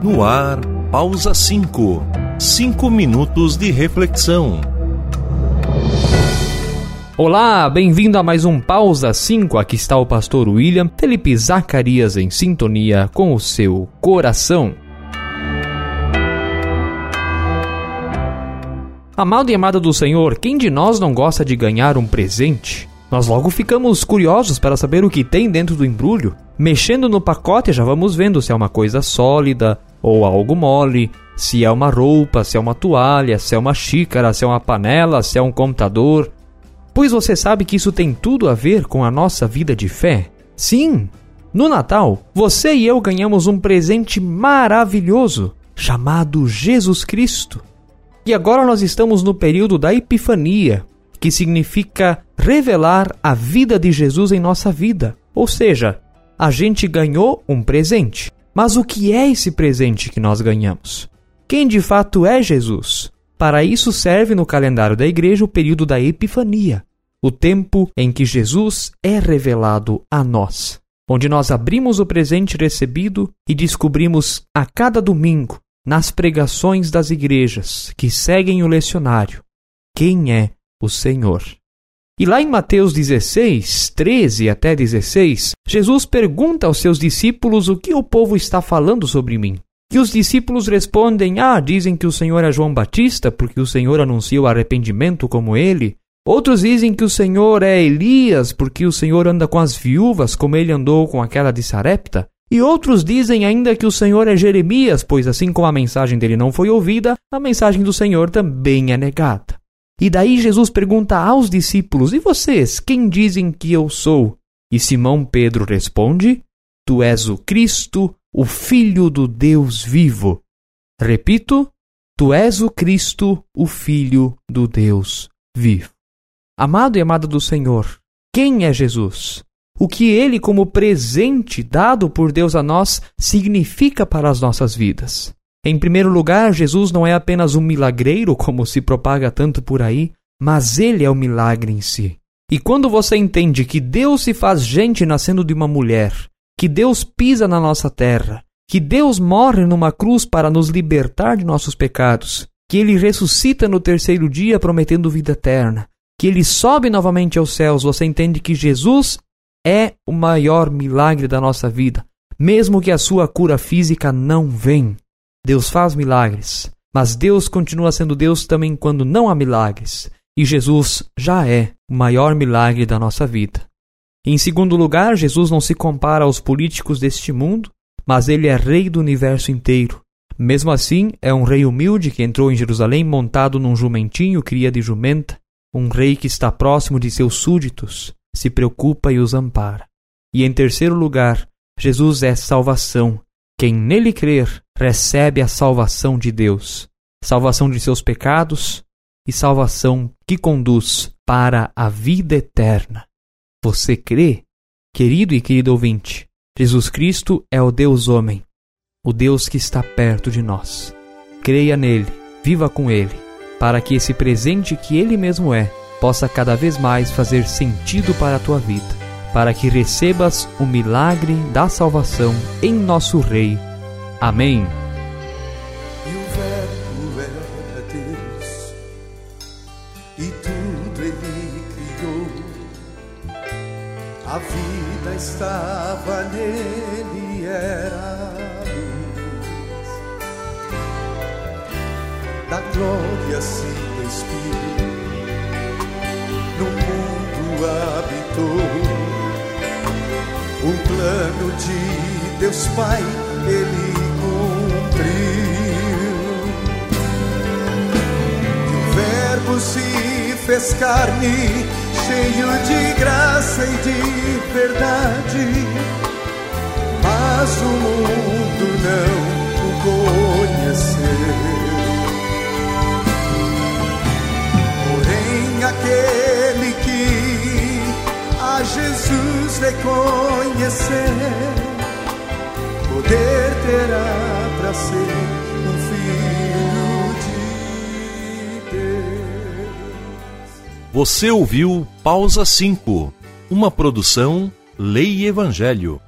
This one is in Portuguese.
No ar, pausa 5. Cinco minutos de reflexão. Olá, bem-vindo a mais um Pausa 5. Aqui está o pastor William Felipe Zacarias em sintonia com o seu coração. Amado e amada do Senhor, quem de nós não gosta de ganhar um presente? Nós logo ficamos curiosos para saber o que tem dentro do embrulho. Mexendo no pacote, já vamos vendo se é uma coisa sólida ou algo mole, se é uma roupa, se é uma toalha, se é uma xícara, se é uma panela, se é um computador. Pois você sabe que isso tem tudo a ver com a nossa vida de fé? Sim! No Natal, você e eu ganhamos um presente maravilhoso chamado Jesus Cristo. E agora nós estamos no período da Epifania, que significa revelar a vida de Jesus em nossa vida. Ou seja, a gente ganhou um presente. Mas o que é esse presente que nós ganhamos? Quem de fato é Jesus? Para isso serve no calendário da igreja o período da Epifania, o tempo em que Jesus é revelado a nós, onde nós abrimos o presente recebido e descobrimos a cada domingo, nas pregações das igrejas que seguem o lecionário, quem é o Senhor. E lá em Mateus 16, 13 até 16, Jesus pergunta aos seus discípulos o que o povo está falando sobre mim. E os discípulos respondem: Ah, dizem que o Senhor é João Batista, porque o Senhor anuncia o arrependimento como ele. Outros dizem que o Senhor é Elias, porque o Senhor anda com as viúvas, como ele andou com aquela de Sarepta. E outros dizem ainda que o Senhor é Jeremias, pois assim como a mensagem dele não foi ouvida, a mensagem do Senhor também é negada. E daí Jesus pergunta aos discípulos: E vocês, quem dizem que eu sou? E Simão Pedro responde: Tu és o Cristo, o Filho do Deus vivo. Repito: Tu és o Cristo, o Filho do Deus vivo. Amado e amada do Senhor, quem é Jesus? O que ele, como presente dado por Deus a nós, significa para as nossas vidas? Em primeiro lugar, Jesus não é apenas um milagreiro, como se propaga tanto por aí, mas ele é o milagre em si. E quando você entende que Deus se faz gente nascendo de uma mulher, que Deus pisa na nossa terra, que Deus morre numa cruz para nos libertar de nossos pecados, que ele ressuscita no terceiro dia prometendo vida eterna, que ele sobe novamente aos céus, você entende que Jesus é o maior milagre da nossa vida, mesmo que a sua cura física não venha. Deus faz milagres, mas Deus continua sendo Deus também quando não há milagres, e Jesus já é o maior milagre da nossa vida. Em segundo lugar, Jesus não se compara aos políticos deste mundo, mas ele é rei do universo inteiro. Mesmo assim, é um rei humilde que entrou em Jerusalém montado num jumentinho cria de jumenta, um rei que está próximo de seus súditos, se preocupa e os ampara. E em terceiro lugar, Jesus é salvação, quem nele crer recebe a salvação de Deus, salvação de seus pecados e salvação que conduz para a vida eterna. Você crê? Querido e querido ouvinte, Jesus Cristo é o Deus homem, o Deus que está perto de nós. Creia nele, viva com ele, para que esse presente que ele mesmo é possa cada vez mais fazer sentido para a tua vida para que recebas o milagre da salvação em nosso Rei. Amém. E o Verbo era Deus, e tudo ele criou. A vida estava nele, era a luz. Da glória se despiu, no mundo habitou o plano de Deus Pai, ele cumpriu. E o Verbo se fez carne, cheio de graça e de verdade. Mas o mundo não o conheceu. Porém, aquele que a Jesus reconhecer, poder terá para ser um filho de Deus. Você ouviu Pausa 5, uma produção Lei e Evangelho